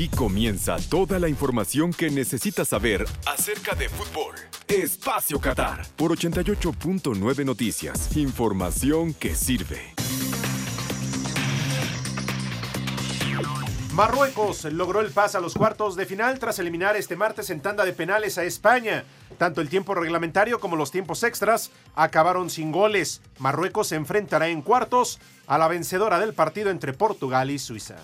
Aquí comienza toda la información que necesitas saber acerca de fútbol. Espacio Qatar por 88.9 Noticias. Información que sirve. Marruecos logró el pase a los cuartos de final tras eliminar este martes en tanda de penales a España. Tanto el tiempo reglamentario como los tiempos extras acabaron sin goles. Marruecos se enfrentará en cuartos a la vencedora del partido entre Portugal y Suiza.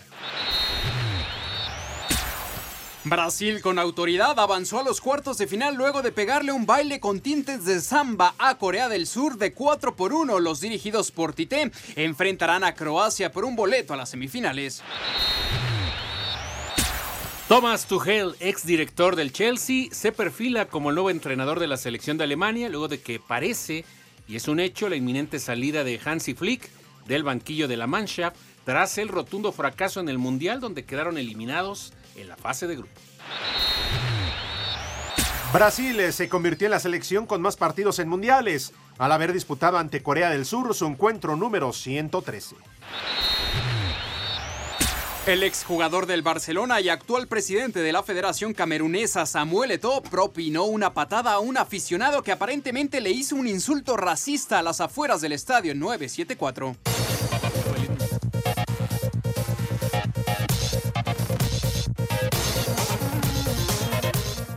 Brasil con autoridad avanzó a los cuartos de final luego de pegarle un baile con tintes de samba a Corea del Sur de 4 por 1. Los dirigidos por Tite enfrentarán a Croacia por un boleto a las semifinales. Thomas Tuchel, ex director del Chelsea, se perfila como el nuevo entrenador de la selección de Alemania luego de que parece, y es un hecho, la inminente salida de Hansi Flick del banquillo de la Mannschaft tras el rotundo fracaso en el Mundial donde quedaron eliminados en la fase de grupo. Brasil eh, se convirtió en la selección con más partidos en mundiales, al haber disputado ante Corea del Sur su encuentro número 113. El exjugador del Barcelona y actual presidente de la Federación Camerunesa, Samuel Eto'o, propinó una patada a un aficionado que aparentemente le hizo un insulto racista a las afueras del estadio 974.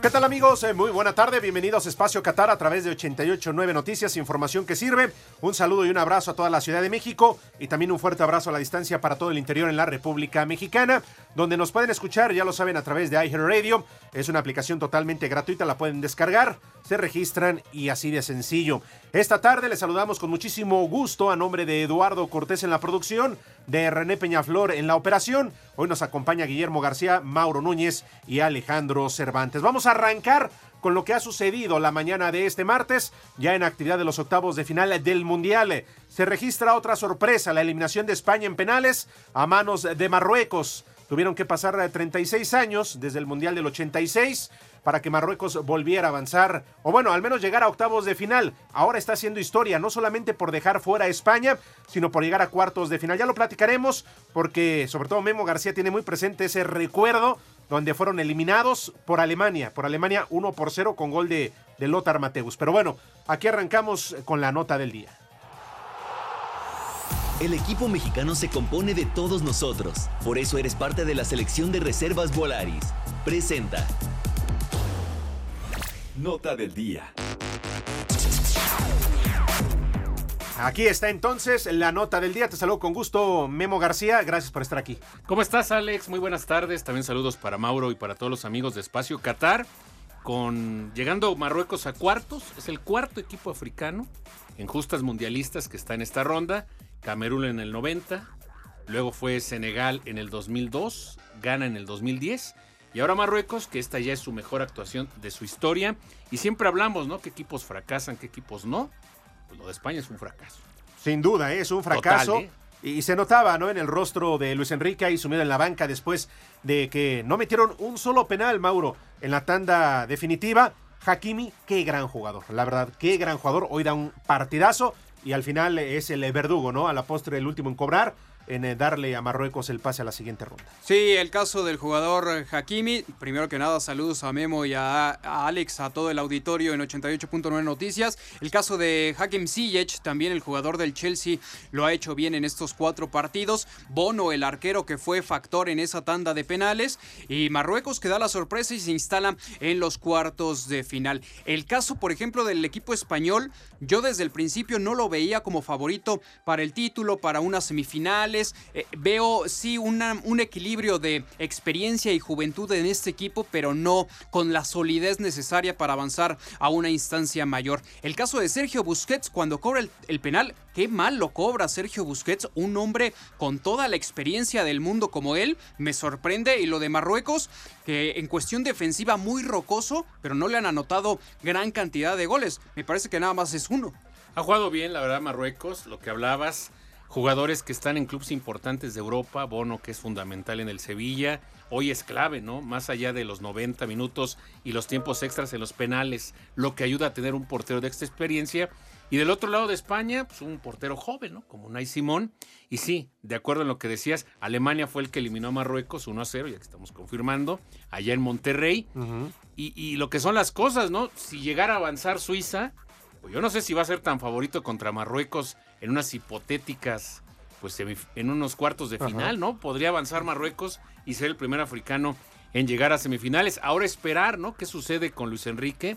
¿Qué tal amigos? Eh, Muy buena tarde, bienvenidos a Espacio Qatar a través de 889 Noticias, información que sirve. Un saludo y un abrazo a toda la Ciudad de México y también un fuerte abrazo a la distancia para todo el interior en la República Mexicana, donde nos pueden escuchar, ya lo saben, a través de iHeartRadio. Es una aplicación totalmente gratuita, la pueden descargar, se registran y así de sencillo. Esta tarde les saludamos con muchísimo gusto a nombre de Eduardo Cortés en la producción, de René Peñaflor en la operación. Hoy nos acompaña Guillermo García, Mauro Núñez y Alejandro Cervantes. Vamos a arrancar con lo que ha sucedido la mañana de este martes, ya en actividad de los octavos de final del Mundial. Se registra otra sorpresa, la eliminación de España en penales a manos de Marruecos. Tuvieron que pasar 36 años desde el Mundial del 86 para que Marruecos volviera a avanzar, o bueno, al menos llegar a octavos de final. Ahora está haciendo historia, no solamente por dejar fuera a España, sino por llegar a cuartos de final. Ya lo platicaremos, porque sobre todo Memo García tiene muy presente ese recuerdo donde fueron eliminados por Alemania, por Alemania 1 por 0 con gol de, de Lothar Mateus. Pero bueno, aquí arrancamos con la nota del día. El equipo mexicano se compone de todos nosotros. Por eso eres parte de la selección de reservas Volaris. Presenta. Nota del día. Aquí está entonces la nota del día. Te saludo con gusto, Memo García. Gracias por estar aquí. ¿Cómo estás, Alex? Muy buenas tardes. También saludos para Mauro y para todos los amigos de Espacio Qatar. Con llegando Marruecos a cuartos, es el cuarto equipo africano en justas mundialistas que está en esta ronda. Camerún en el 90, luego fue Senegal en el 2002, Ghana en el 2010 y ahora Marruecos, que esta ya es su mejor actuación de su historia. Y siempre hablamos, ¿no? ¿Qué equipos fracasan, qué equipos no? Pues lo de España es un fracaso. Sin duda, ¿eh? es un fracaso. Total, ¿eh? Y se notaba, ¿no? En el rostro de Luis Enrique ahí sumido en la banca después de que no metieron un solo penal, Mauro, en la tanda definitiva. Hakimi, qué gran jugador, la verdad, qué gran jugador. Hoy da un partidazo y al final es el verdugo, ¿no? A la postre el último en cobrar, en eh, darle a Marruecos el pase a la siguiente ronda. Sí, el caso del jugador eh, Hakimi. Primero que nada, saludos a Memo y a, Alex, a todo el auditorio en 88.9 Noticias. El caso de Hakim Ziyech, también el jugador del Chelsea, lo ha hecho bien en estos cuatro partidos. Bono, el arquero que fue factor en esa tanda de penales. Y Marruecos que da la sorpresa y se instala en los cuartos de final. El caso, por ejemplo, del equipo español, yo desde el principio no lo veía como favorito para el título, para unas semifinales. Eh, veo sí un equilibrio de experiencia y juventud en este equipo, pero no con la solidez necesaria para avanzar a una instancia mayor. El caso de Sergio Busquets, cuando cobra el, el penal, qué mal lo cobra Sergio Busquets, un hombre con toda la experiencia del mundo como él, me sorprende. Y lo de Marruecos, que en cuestión defensiva muy rocoso, pero no le han anotado gran cantidad de goles. Me parece que nada más es uno. Ha jugado bien, la verdad, Marruecos, lo que hablabas. Jugadores que están en clubes importantes de Europa, Bono que es fundamental en el Sevilla, hoy es clave, ¿no? Más allá de los 90 minutos y los tiempos extras en los penales, lo que ayuda a tener un portero de esta experiencia. Y del otro lado de España, pues un portero joven, ¿no? Como Nay Simón. Y sí, de acuerdo en lo que decías, Alemania fue el que eliminó a Marruecos 1 a 0, ya que estamos confirmando, allá en Monterrey. y, y lo que son las cosas, ¿no? Si llegara a avanzar Suiza, pues yo no sé si va a ser tan favorito contra Marruecos en unas hipotéticas, pues en unos cuartos de final, ¿no? Podría avanzar Marruecos y ser el primer africano en llegar a semifinales. Ahora esperar, ¿no? ¿Qué sucede con Luis Enrique?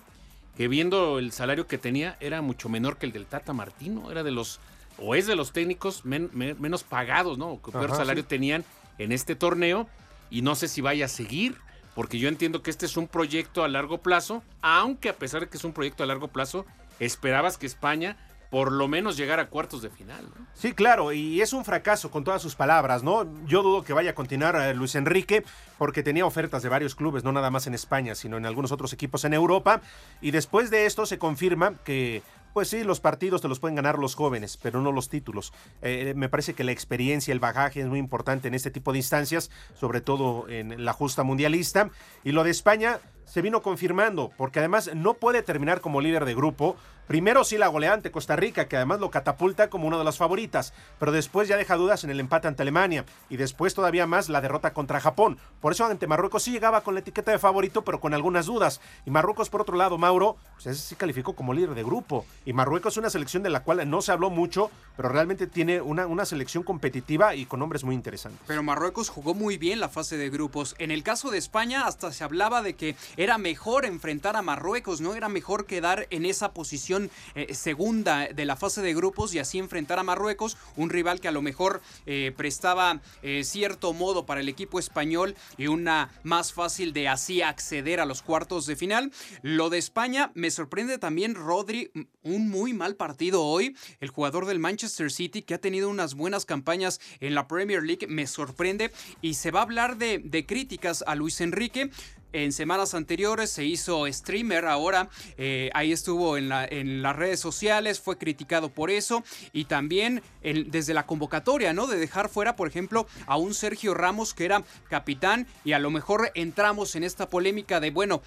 que viendo el salario que tenía era mucho menor que el del Tata Martino, era de los, o es de los técnicos menos pagados, ¿no? Que peor salario tenían en este torneo y no sé si vaya a seguir, porque yo entiendo que este es un proyecto a largo plazo, aunque a pesar de que es un proyecto a largo plazo, esperabas que España por lo menos llegar a cuartos de final. Sí, claro, y es un fracaso con todas sus palabras, ¿no? Yo dudo que vaya a continuar eh, Luis Enrique porque tenía ofertas de varios clubes, no nada más en España, sino en algunos otros equipos en Europa, y después de esto se confirma que pues sí, los partidos te los pueden ganar los jóvenes, pero no los títulos. Eh, me parece que la experiencia, el bagaje es muy importante en este tipo de instancias, sobre todo en la justa mundialista. Y lo de España se vino confirmando, porque además no puede terminar como líder de grupo Primero sí la goleada ante Costa Rica, que además lo catapulta como una de las favoritas, pero después ya deja dudas en el empate ante Alemania y después todavía más la derrota contra Japón. Por eso ante Marruecos sí llegaba con la etiqueta de favorito, pero con algunas dudas. Y Marruecos, por otro lado, Mauro, pues ese sí calificó como líder de grupo. Y Marruecos es una selección de la cual no se habló mucho, pero realmente tiene una, una selección competitiva y con nombres muy interesantes. Pero Marruecos jugó muy bien la fase de grupos. En el caso de España, hasta se hablaba de que era mejor enfrentar a Marruecos, no era mejor quedar en esa posición eh, segunda de la fase de grupos y así enfrentar a Marruecos, un rival que a lo mejor eh, prestaba eh, cierto modo para el equipo español y una más fácil de así acceder a los cuartos de final. Lo de España me sorprende también Rodri, un muy mal partido hoy, el jugador del Manchester City que ha tenido unas buenas campañas en la Premier League, me sorprende y se va a hablar de, de críticas a Luis Enrique. En semanas anteriores se hizo streamer, ahora eh, ahí estuvo en, la, en, las redes sociales, fue criticado por eso y también desde la convocatoria, ¿no? De dejar fuera, por ejemplo, a un Sergio Ramos que era capitán y a lo mejor entramos en esta polémica de, bueno,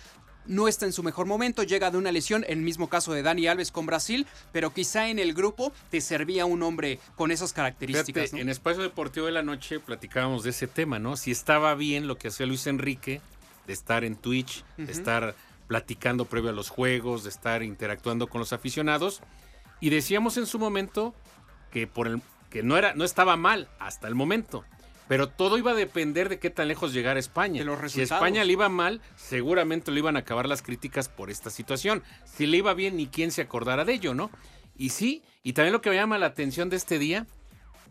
no está en su mejor momento, llega de una lesión, el mismo caso de Dani Alves con Brasil, pero quizá en el grupo te servía un hombre con esas características. En Espacio Deportivo de la Noche platicábamos de ese tema, ¿no? Si estaba bien lo que hacía Luis Enrique de estar en Twitch, de estar platicando previo a los juegos, de estar interactuando con los aficionados. Y decíamos en su momento que, por el, que no, era, no estaba mal hasta el momento. Pero todo iba a depender de qué tan lejos llegara España. si España le iba mal, seguramente le iban a acabar las críticas por esta situación. Si le iba bien, ni quién se acordara de ello, ¿no? Y sí, y también lo que me llama la atención de este día,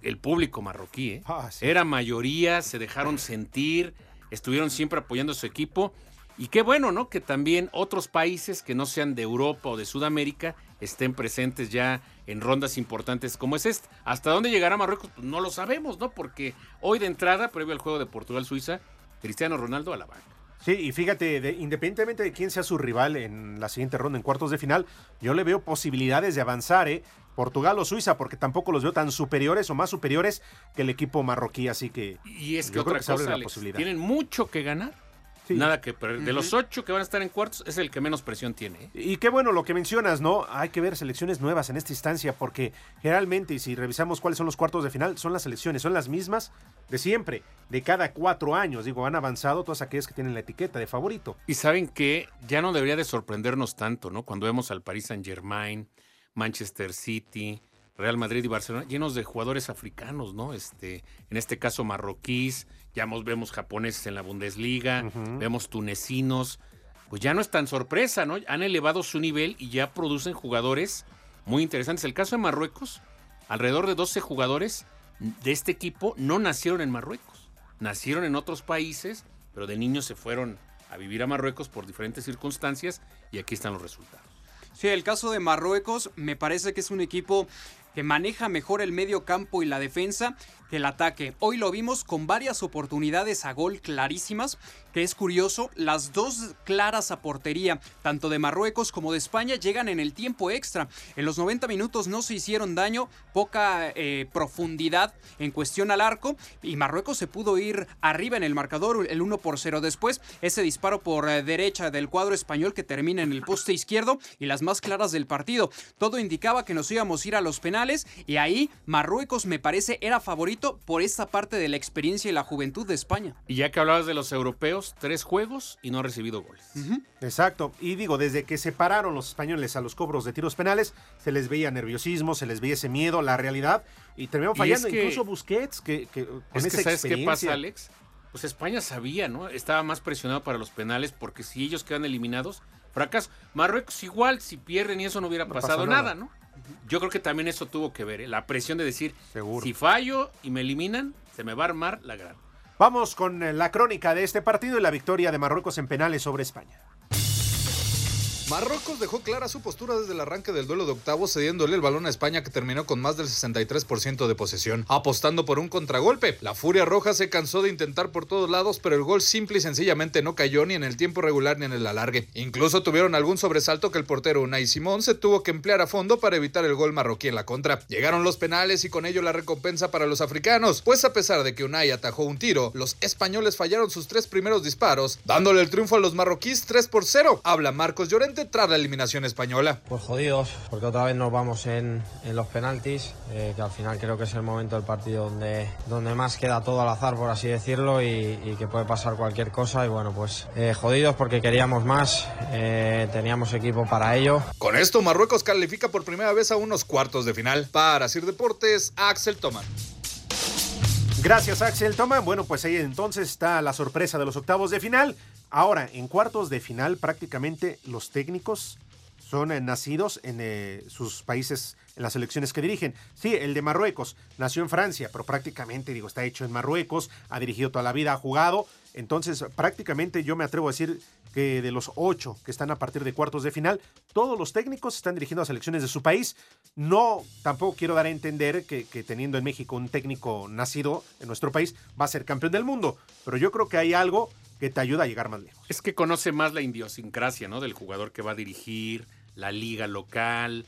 el público marroquí, ¿eh? Ah, Era mayoría, se dejaron sentir, estuvieron siempre apoyando a su equipo. Y qué bueno, ¿no? Que también otros países que no sean de Europa o de Sudamérica estén presentes ya en rondas importantes como es esta. ¿Hasta dónde llegará Marruecos? Pues no lo sabemos, ¿no? Porque hoy de entrada, previo al juego de Portugal-Suiza, Cristiano Ronaldo a la banca. Sí, y fíjate, independientemente de quién sea su rival en la siguiente ronda, en cuartos de final, yo le veo posibilidades de avanzar, ¿eh? Portugal o Suiza, porque tampoco los veo tan superiores o más superiores que el equipo marroquí, así que. Y es que otra cosa, tienen mucho que ganar. Nada que perder. De los ocho que van a estar en cuartos, es el que menos presión tiene. ¿eh? Y qué bueno lo que mencionas, ¿no? Hay que ver selecciones nuevas en esta instancia, porque generalmente, y si revisamos cuáles son los cuartos de final, son las selecciones, son las mismas de siempre, de cada cuatro años. Digo, han avanzado todas aquellas que tienen la etiqueta de favorito. Y saben que ya no debería de sorprendernos tanto, ¿no? Cuando vemos al Paris Saint Germain Manchester City, Real Madrid y Barcelona, llenos de jugadores africanos, ¿no? Este, en este caso marroquíes, ya vemos japoneses en la Bundesliga, vemos tunecinos, pues ya no es tan sorpresa, ¿no? Han elevado su nivel y ya producen jugadores muy interesantes. El caso de Marruecos, alrededor de 12 jugadores de este equipo no nacieron en Marruecos, nacieron en otros países, pero de niños se fueron a vivir a Marruecos por diferentes circunstancias y aquí están los resultados. Sí, el caso de Marruecos me parece que es un equipo que maneja mejor el medio campo y la defensa que el ataque. Hoy lo vimos con varias oportunidades a gol clarísimas, que es curioso, las dos claras a portería, tanto de Marruecos como de España, llegan en el tiempo extra. En los 90 minutos no se hicieron daño, poca eh, profundidad en cuestión al arco, y Marruecos se pudo ir arriba en el marcador, el 1 por 0 después, ese disparo por eh, derecha del cuadro español que termina en el poste izquierdo y las más claras del partido. Todo indicaba que nos íbamos a ir a los penales y ahí Marruecos me parece era favorito por esta parte de la experiencia y la juventud de España. Y ya que hablabas de los europeos, tres juegos y no ha recibido goles. Exacto. Y digo, desde que se pararon los españoles a los cobros de tiros penales, se les veía nerviosismo, se les veía ese miedo, la realidad, y terminaron fallando. Incluso Busquets, que, que con es esa que ¿Sabes qué pasa, Alex? Pues España sabía, ¿no? Estaba más presionado para los penales porque si ellos quedan eliminados, fracaso. Marruecos igual, si pierden y eso no hubiera pasado nada, ¿no? Yo creo que también eso tuvo que ver, ¿eh? la presión de decir, si fallo y me eliminan, se me va a armar la gran. Vamos con eh, la crónica de este partido y la victoria de Marruecos en penales sobre España. Marruecos dejó clara su postura desde el arranque del duelo de octavos, cediéndole el balón a España que terminó con más del 63% de posesión, apostando por un contragolpe. La Furia Roja se cansó de intentar por todos lados, pero el gol simple y sencillamente no cayó ni en el tiempo regular ni en el alargue. Incluso tuvieron algún sobresalto que el portero Unai Simón se tuvo que emplear a fondo para evitar el gol marroquí en la contra. Llegaron los penales y con ello la recompensa para los africanos, pues a pesar de que Unai atajó un tiro, los españoles fallaron sus tres primeros disparos, dándole el triunfo a los marroquíes 3 por 0. Habla Marcos Llorente tras la eliminación española. Pues jodidos, porque otra vez nos vamos en, los penaltis, eh, que al final creo que es el momento del partido donde, donde más queda todo al azar, por así decirlo, y, que puede pasar cualquier cosa. Y bueno, pues eh, jodidos porque queríamos más, eh, teníamos equipo para ello. Con esto, Marruecos califica por primera vez a unos cuartos de final. Para Sir Deportes, Axel Toman. Gracias, Axel Toman. Bueno, pues ahí entonces está la sorpresa de los octavos de final. Ahora, en cuartos de final prácticamente los técnicos son eh, nacidos en eh, sus países, en las elecciones que dirigen. Sí, el de Marruecos nació en Francia, pero prácticamente, digo, está hecho en Marruecos, ha dirigido toda la vida, ha jugado. Entonces, prácticamente yo me atrevo a decir que de los ocho que están a partir de cuartos de final, todos los técnicos están dirigiendo a selecciones de su país. No, tampoco quiero dar a entender que, que, teniendo en México un técnico nacido en nuestro país va a ser campeón del mundo, pero yo creo que hay algo que te ayuda a llegar más lejos. Es que conoce más la idiosincrasia, ¿no? Del jugador que va a dirigir, la liga local.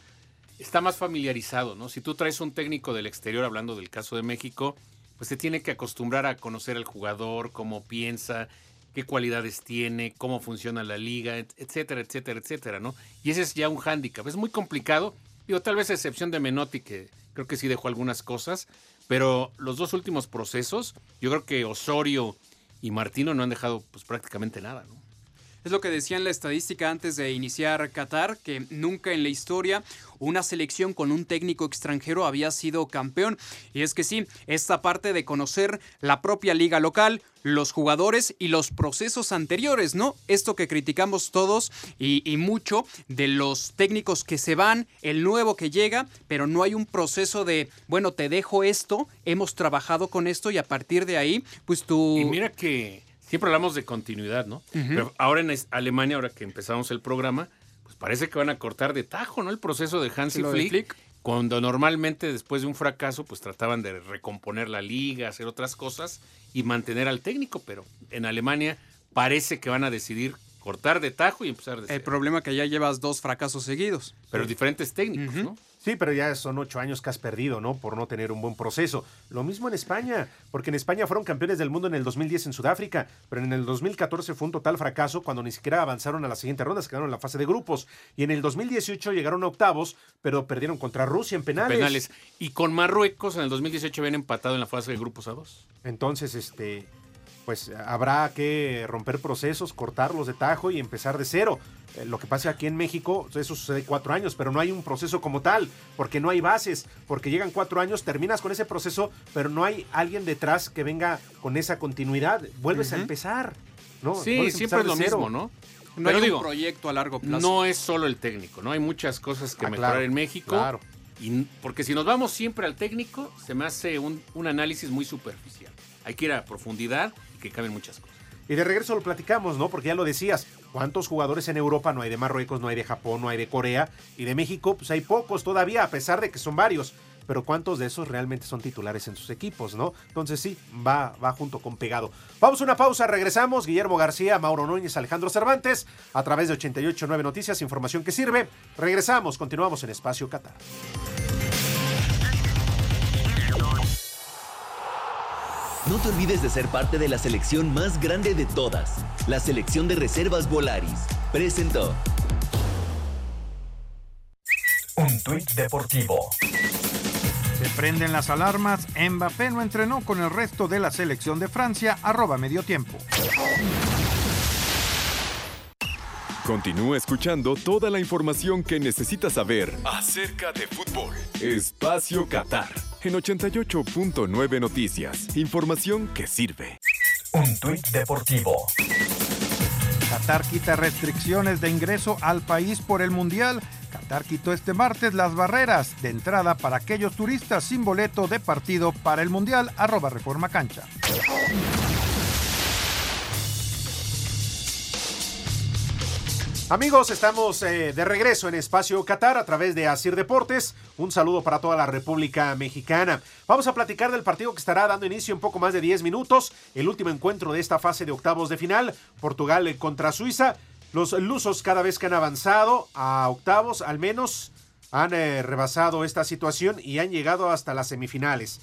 Está más familiarizado, ¿no? Si tú traes un técnico del exterior, hablando del caso de México, pues se tiene que acostumbrar a conocer al jugador, cómo piensa, qué cualidades tiene, cómo funciona la liga, etcétera, etcétera, etcétera, ¿no? Y ese es ya un hándicap. Es muy complicado. Digo, tal vez a excepción de Menotti, que creo que sí dejó algunas cosas, pero los dos últimos procesos, yo creo que Osorio y Martino no han dejado pues prácticamente nada, ¿no? Es lo que decía en la estadística antes de iniciar Qatar, que nunca en la historia una selección con un técnico extranjero había sido campeón. Y es que sí, esta parte de conocer la propia liga local, los jugadores y los procesos anteriores, ¿no? Esto que criticamos todos y, mucho de los técnicos que se van, el nuevo que llega, pero no hay un proceso de, bueno, te dejo esto, hemos trabajado con esto y a partir de ahí, pues tú... Y mira que siempre hablamos de continuidad, ¿no? Pero ahora en Alemania, ahora que empezamos el programa, pues parece que van a cortar de tajo, ¿no? El proceso de Hansi Flick, Cuando normalmente después de un fracaso, pues trataban de recomponer la liga, hacer otras cosas y mantener al técnico, pero en Alemania parece que van a decidir cortar de tajo y empezar de El problema es que ya llevas dos fracasos seguidos. Pero diferentes técnicos, ¿no? Sí, pero ya son ocho años que has perdido, ¿no? Por no tener un buen proceso. Lo mismo en España, porque en España fueron campeones del mundo en el 2010 en Sudáfrica, pero en el 2014 fue un total fracaso cuando ni siquiera avanzaron a la siguiente ronda, se quedaron en la fase de grupos. Y en el 2018 llegaron a octavos, pero perdieron contra Rusia en penales. penales. Y con Marruecos en el 2018 habían empatado en la fase de grupos a dos. Entonces, este, pues habrá que romper procesos, cortarlos de tajo y empezar de cero. Eh, lo que pasa aquí en México, eso sucede cuatro años, pero no hay un proceso como tal, porque no hay bases, porque llegan cuatro años, terminas con ese proceso, pero no hay alguien detrás que venga con esa continuidad. Vuelves a empezar, ¿no? Sí, siempre es lo mismo, ¿no? No hay un proyecto a largo plazo. No es solo el técnico, ¿no? Hay muchas cosas que ah, mejorar en México. Claro. Y, porque si nos vamos siempre al técnico, se me hace un, un análisis muy superficial. Hay que ir a profundidad que caben muchas cosas. Y de regreso lo platicamos, ¿no? Porque ya lo decías, ¿cuántos jugadores en Europa no hay de Marruecos, no hay de Japón, no hay de Corea? Y de México, pues hay pocos todavía, a pesar de que son varios. pero ¿cuántos de esos realmente son titulares en sus equipos, no? Entonces sí, va, va junto con pegado. Vamos a una pausa, regresamos. Guillermo García, Mauro Núñez, Alejandro Cervantes, a través de 889 Noticias, información que sirve. Regresamos, continuamos en Espacio Qatar. No te olvides de ser parte de la selección más grande de todas, la selección de reservas Volaris. Presentó. Un tuit deportivo. Se prenden las alarmas. Mbappé no entrenó con el resto de la selección de Francia. Arroba medio tiempo. Continúa escuchando toda la información que necesitas saber acerca de fútbol. Espacio Qatar en 88.9 Noticias. Información que sirve. Un tuit deportivo. Qatar quita restricciones de ingreso al país por el Mundial. Qatar quitó este martes las barreras de entrada para aquellos turistas sin boleto de partido para el Mundial. Arroba. Amigos, estamos eh, de regreso en Espacio Qatar a través de Asir Deportes. Un saludo para toda la República Mexicana. Vamos a platicar del partido que estará dando inicio en poco más de 10 minutos. El último encuentro de esta fase de octavos de final. Portugal contra Suiza. Los lusos cada vez que han avanzado a octavos, al menos han eh, rebasado esta situación y han llegado hasta las semifinales.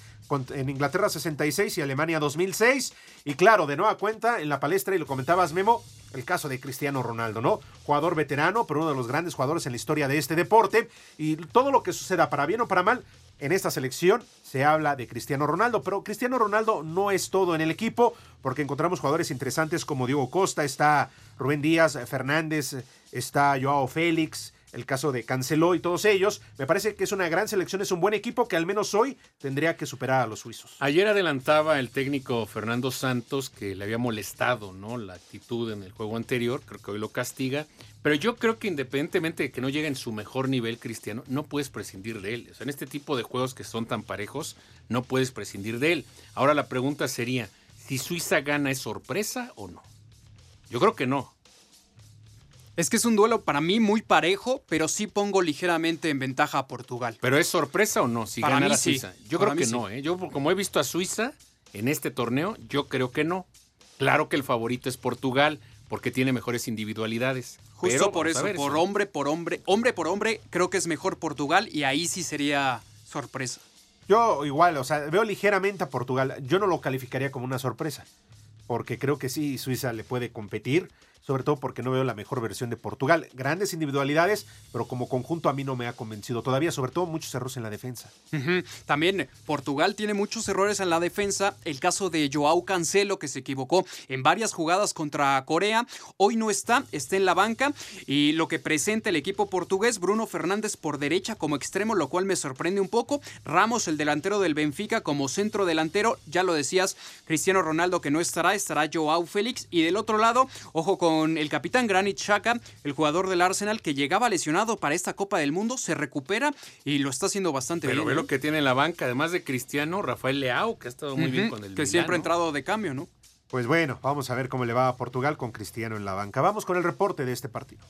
En Inglaterra 66 y Alemania 2006. Y claro, de nueva cuenta, en la palestra, y lo comentabas Memo, el caso de Cristiano Ronaldo, ¿no? Jugador veterano, pero uno de los grandes jugadores en la historia de este deporte. Y todo lo que suceda, para bien o para mal, en esta selección se habla de Cristiano Ronaldo, pero Cristiano Ronaldo no es todo en el equipo, porque encontramos jugadores interesantes como Diego Costa, está Rubén Díaz, Fernández, está Joao Félix, el caso de Canceló y todos ellos. Me parece que es una gran selección, es un buen equipo que al menos hoy tendría que superar a los suizos. Ayer adelantaba el técnico Fernando Santos que le había molestado ¿no? la actitud en el juego anterior, creo que hoy lo castiga, pero yo creo que independientemente de que no llegue en su mejor nivel cristiano, no puedes prescindir de él. En este tipo de juegos que son tan parejos, no puedes prescindir de él. Ahora la pregunta sería, si Suiza gana, ¿es sorpresa o no? Yo creo que no. Es que es un duelo para mí muy parejo, pero sí pongo ligeramente en ventaja a Portugal. ¿Pero es sorpresa o no si Para ganara mí sí. Suiza? Yo Para creo que sí. no, ¿eh? Yo como he visto a Suiza en este torneo, yo creo que no. Claro que el favorito es Portugal porque tiene mejores individualidades. Justo Pero por eso, ver, por hombre por hombre, hombre por hombre, creo que es mejor Portugal y ahí sí sería sorpresa. Yo igual, o sea, veo ligeramente a Portugal. Yo no lo calificaría como una sorpresa, porque creo que sí, Suiza le puede competir, sobre todo porque no veo la mejor versión de Portugal. Grandes individualidades, pero como conjunto a mí no me ha convencido todavía, sobre todo muchos errores en la defensa. También Portugal tiene muchos errores en la defensa. El caso de Joao Cancelo, que se equivocó en varias jugadas contra Corea. Hoy no está, está en la banca. Y lo que presenta el equipo portugués, Bruno Fernández por derecha como extremo, lo cual me sorprende un poco. Ramos, el delantero del Benfica, como centro delantero. Ya lo decías, Cristiano Ronaldo que no estará, estará Joao Félix. Y del otro lado, ojo con el capitán Granit Xhaka, el jugador del Arsenal que llegaba lesionado para esta Copa del Mundo, se recupera y lo está haciendo bastante Pero bien. ve ¿eh? lo que tiene en la banca, además de Cristiano, Rafael Leao, que ha estado muy bien con el Que siempre ha entrado de cambio, ¿no? Pues bueno, vamos a ver cómo le va a Portugal con Cristiano en la banca. Vamos con el reporte de este partido.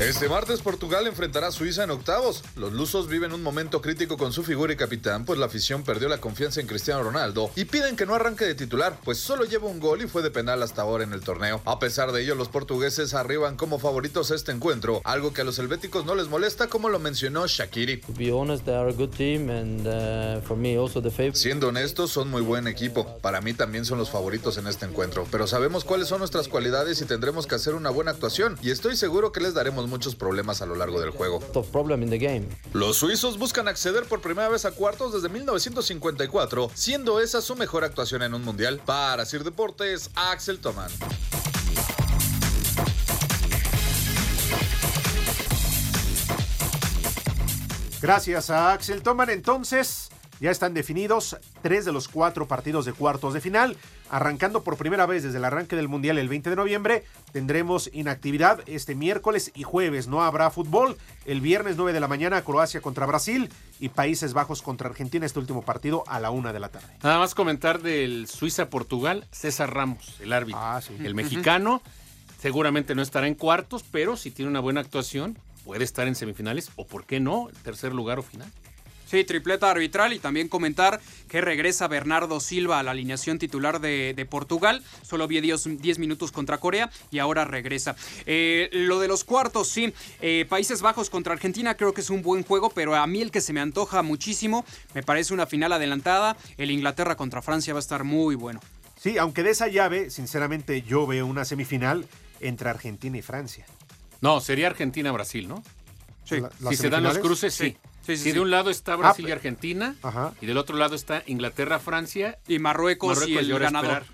Este martes Portugal enfrentará a Suiza en octavos. Los lusos viven un momento crítico con su figura y capitán, pues la afición perdió la confianza en Cristiano Ronaldo y piden que no arranque de titular, pues solo lleva un gol y fue de penal hasta ahora en el torneo. A pesar de ello, los portugueses arriban como favoritos a este encuentro, algo que a los helvéticos no les molesta, como lo mencionó Shakiri. Uh. Siendo honestos, son muy buen equipo. Para mí también son los favoritos en este encuentro, pero sabemos cuáles son nuestras cualidades y tendremos que hacer una buena actuación, y estoy seguro que les daremos muchos problemas a lo largo del juego. Los suizos buscan acceder por primera vez a cuartos desde 1954, siendo esa su mejor actuación en un mundial. Para Sir Deportes, Axel Toman. Gracias a Axel Toman. Entonces, ya están definidos tres de los cuatro partidos de cuartos de final. Arrancando por primera vez desde el arranque del Mundial el 20 de noviembre, tendremos inactividad este miércoles y jueves. No habrá fútbol. El viernes 9 de la mañana, Croacia contra Brasil y Países Bajos contra Argentina. Este último partido a la una de la tarde. Nada más comentar del Suiza-Portugal, César Ramos, el árbitro. Ah, sí. El mexicano seguramente no estará en cuartos, pero si tiene una buena actuación, puede estar en semifinales o, ¿por qué no?, tercer lugar o final. Sí, tripleta arbitral y también comentar que regresa Bernardo Silva a la alineación titular de, de Portugal. Solo vio 10 minutos contra Corea y ahora regresa. Eh, lo de los cuartos, sí. Eh, Países Bajos contra Argentina creo que es un buen juego, pero a mí el que se me antoja muchísimo, me parece una final adelantada. El Inglaterra contra Francia va a estar muy bueno. Sí, aunque de esa llave, sinceramente, yo veo una semifinal entre Argentina y Francia. No, sería Argentina-Brasil, ¿no? Sí. La- si se dan los cruces, sí. Sí, sí, si sí. de un lado está Brasil y pero- Argentina, Ajá. y del otro lado está Inglaterra-Francia, Y Marruecos, y Marruecos el y ahora ganador.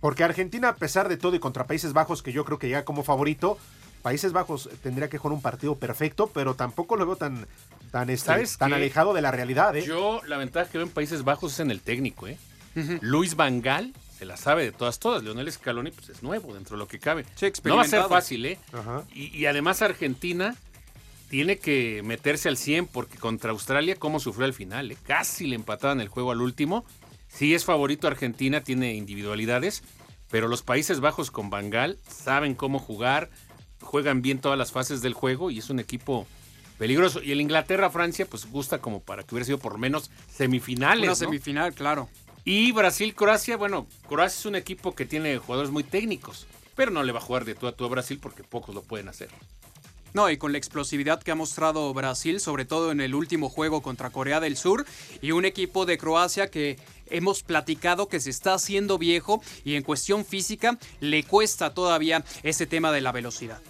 Porque Argentina, a pesar de todo y contra Países Bajos, que yo creo que llega como favorito, Países Bajos tendría que jugar un partido perfecto, pero tampoco lo veo tan, tan, este, ¿Sabes tan alejado de la realidad. ¿eh? yo la ventaja que veo en Países Bajos es en el técnico, ¿eh? Luis Vangal se la sabe de todas, todas. Leonel Scaloni pues, es nuevo dentro de lo que cabe. Sí, no va a ser fácil, ¿eh? Ajá. Y, y además Argentina tiene que meterse al 100 porque contra Australia, ¿cómo sufrió al final? eh? Casi le empataban el juego al último. Sí es favorito Argentina, tiene individualidades, pero los Países Bajos con Bangal saben cómo jugar, juegan bien todas las fases del juego y es un equipo peligroso. Y el Inglaterra-Francia, pues gusta como para que hubiera sido por lo menos semifinales. Una ¿no? semifinal, claro. Y Brasil-Croacia, bueno, Croacia es un equipo que tiene jugadores muy técnicos, pero no le va a jugar de tú a tú a Brasil porque pocos lo pueden hacer. No, y con la explosividad que ha mostrado Brasil, sobre todo en el último juego contra Corea del Sur, y un equipo de Croacia que hemos platicado que se está haciendo viejo y en cuestión física le cuesta todavía ese tema de la velocidad.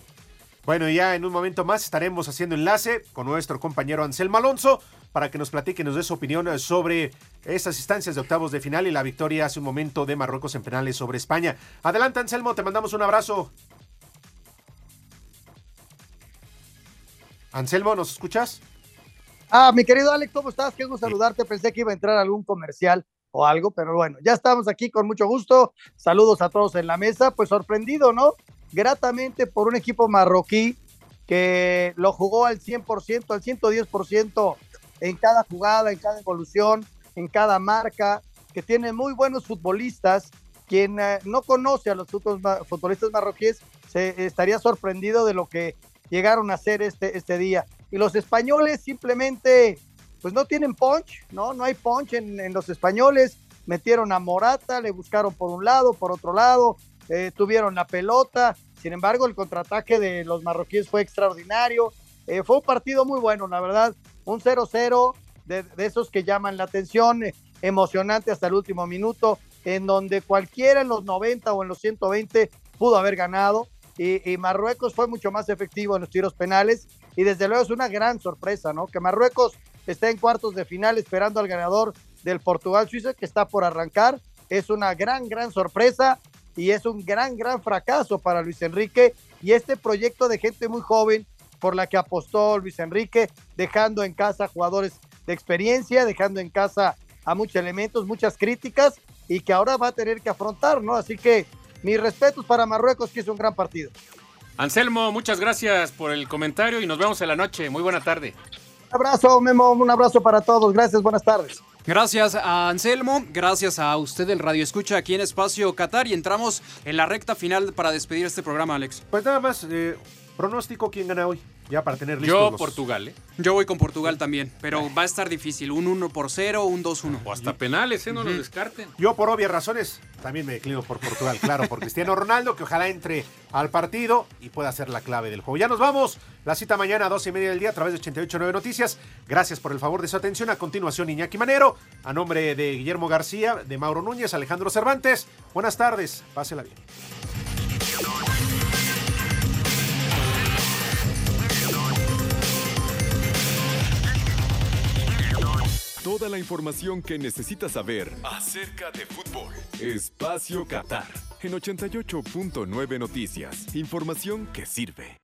Bueno, ya en un momento más estaremos haciendo enlace con nuestro compañero Anselmo Alonso para que nos platique y nos dé su opinión sobre estas instancias de octavos de final y la victoria hace un momento de Marruecos en penales sobre España. Adelante, Anselmo, te mandamos un abrazo. Anselmo, ¿nos escuchas? Ah, mi querido Alex, ¿cómo estás? Qué gusto saludarte. Pensé que iba a entrar algún comercial o algo, pero bueno, ya estamos aquí con mucho gusto. Saludos a todos en la mesa. Pues sorprendido, ¿no? Gratamente por un equipo marroquí que lo jugó al 100%, al 110% en cada jugada, en cada evolución, en cada marca, que tiene muy buenos futbolistas. Quien eh, no conoce a los futbolistas marroquíes se estaría sorprendido de lo que llegaron a hacer este, este día. Y los españoles simplemente, pues no tienen punch, ¿no? No hay punch en, los españoles. Metieron a Morata, le buscaron por un lado, por otro lado, eh, tuvieron la pelota. Sin embargo, el contraataque de los marroquíes fue extraordinario. Eh, fue un partido muy bueno, la verdad. Un 0-0 de, de esos que llaman la atención, eh, emocionante hasta el último minuto, en donde cualquiera en los 90 o en los 120 pudo haber ganado. Y, Marruecos fue mucho más efectivo en los tiros penales. Y desde luego es una gran sorpresa, ¿no? Que Marruecos esté en cuartos de final esperando al ganador del Portugal-Suiza que está por arrancar. Es una gran, gran sorpresa y es un gran, gran fracaso para Luis Enrique y este proyecto de gente muy joven por la que apostó Luis Enrique, dejando en casa jugadores de experiencia, dejando en casa a muchos elementos, muchas críticas y que ahora va a tener que afrontar, ¿no? Así que mis respetos para Marruecos, que es un gran partido. Anselmo, muchas gracias por el comentario y nos vemos en la noche. Muy buena tarde. Un abrazo, Memo, un abrazo para todos. Gracias, buenas tardes. Gracias a Anselmo, gracias a usted el Radio Escucha aquí en Espacio Qatar y entramos en la recta final para despedir este programa, Alex. Pues nada más, eh, pronóstico, ¿quién gana hoy? Ya para tener listos Yo, los- Portugal, ¿eh? Yo voy con Portugal también, pero va a estar difícil, un 1 por 0, un 2-1. O hasta penales, ¿eh? No los descarten. Yo, por obvias razones, también me declino por Portugal, claro, por Cristiano Ronaldo, que ojalá entre al partido y pueda ser la clave del juego. Ya nos vamos. La cita mañana a 12 y media del día a través de 88.9 Noticias. Gracias por el favor de su atención. A continuación, Iñaki Manero, a nombre de Guillermo García, de Mauro Núñez, Alejandro Cervantes. Buenas tardes. Pásela bien. Toda la información que necesitas saber acerca de fútbol. Espacio Qatar en 88.9 Noticias. Información que sirve.